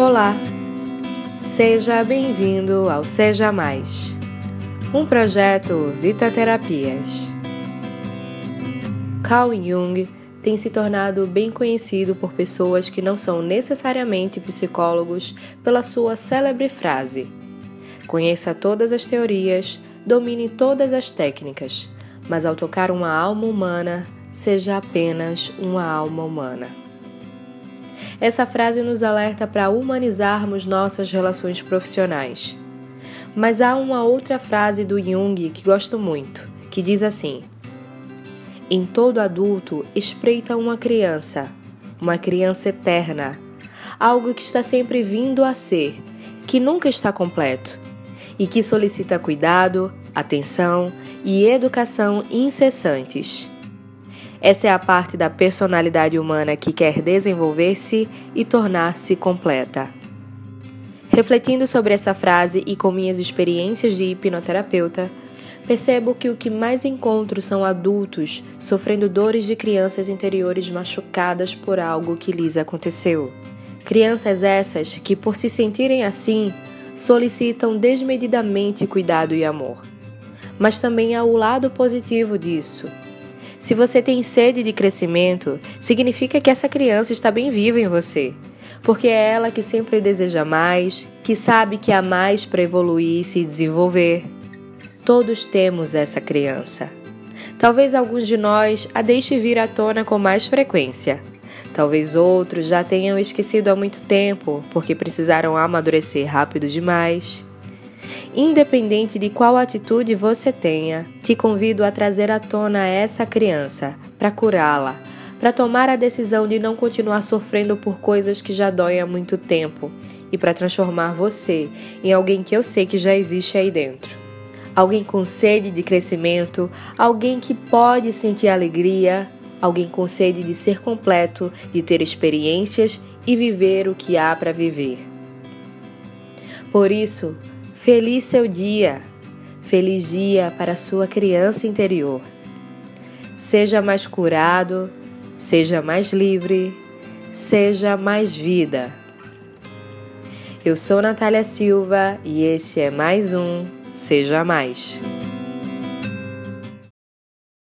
Olá, seja bem-vindo ao Seja Mais, um projeto Vita Terapias. Carl Jung tem se tornado bem conhecido por pessoas que não são necessariamente psicólogos pela sua célebre frase: Conheça todas as teorias, domine todas as técnicas, mas ao tocar uma alma humana, seja apenas uma alma humana. Essa frase nos alerta para humanizarmos nossas relações profissionais. Mas há uma outra frase do Jung que gosto muito, que diz assim: Em todo adulto espreita uma criança, uma criança eterna, algo que está sempre vindo a ser, que nunca está completo e que solicita cuidado, atenção e educação incessantes. Essa é a parte da personalidade humana que quer desenvolver-se e tornar-se completa. Refletindo sobre essa frase e com minhas experiências de hipnoterapeuta, percebo que o que mais encontro são adultos sofrendo dores de crianças interiores machucadas por algo que lhes aconteceu. Crianças essas que, por se sentirem assim, solicitam desmedidamente cuidado e amor. Mas também há o lado positivo disso se você tem sede de crescimento, significa que essa criança está bem viva em você, porque é ela que sempre deseja mais, que sabe que há mais para evoluir e se desenvolver. Todos temos essa criança. Talvez alguns de nós a deixe vir à tona com mais frequência. Talvez outros já tenham esquecido há muito tempo porque precisaram amadurecer rápido demais. Independente de qual atitude você tenha, te convido a trazer à tona essa criança para curá-la, para tomar a decisão de não continuar sofrendo por coisas que já doem há muito tempo e para transformar você em alguém que eu sei que já existe aí dentro. Alguém com sede de crescimento, alguém que pode sentir alegria, alguém com sede de ser completo, de ter experiências e viver o que há para viver. Por isso, Feliz seu dia! Feliz dia para sua criança interior. Seja mais curado, seja mais livre, seja mais vida. Eu sou Natália Silva e esse é mais um Seja Mais.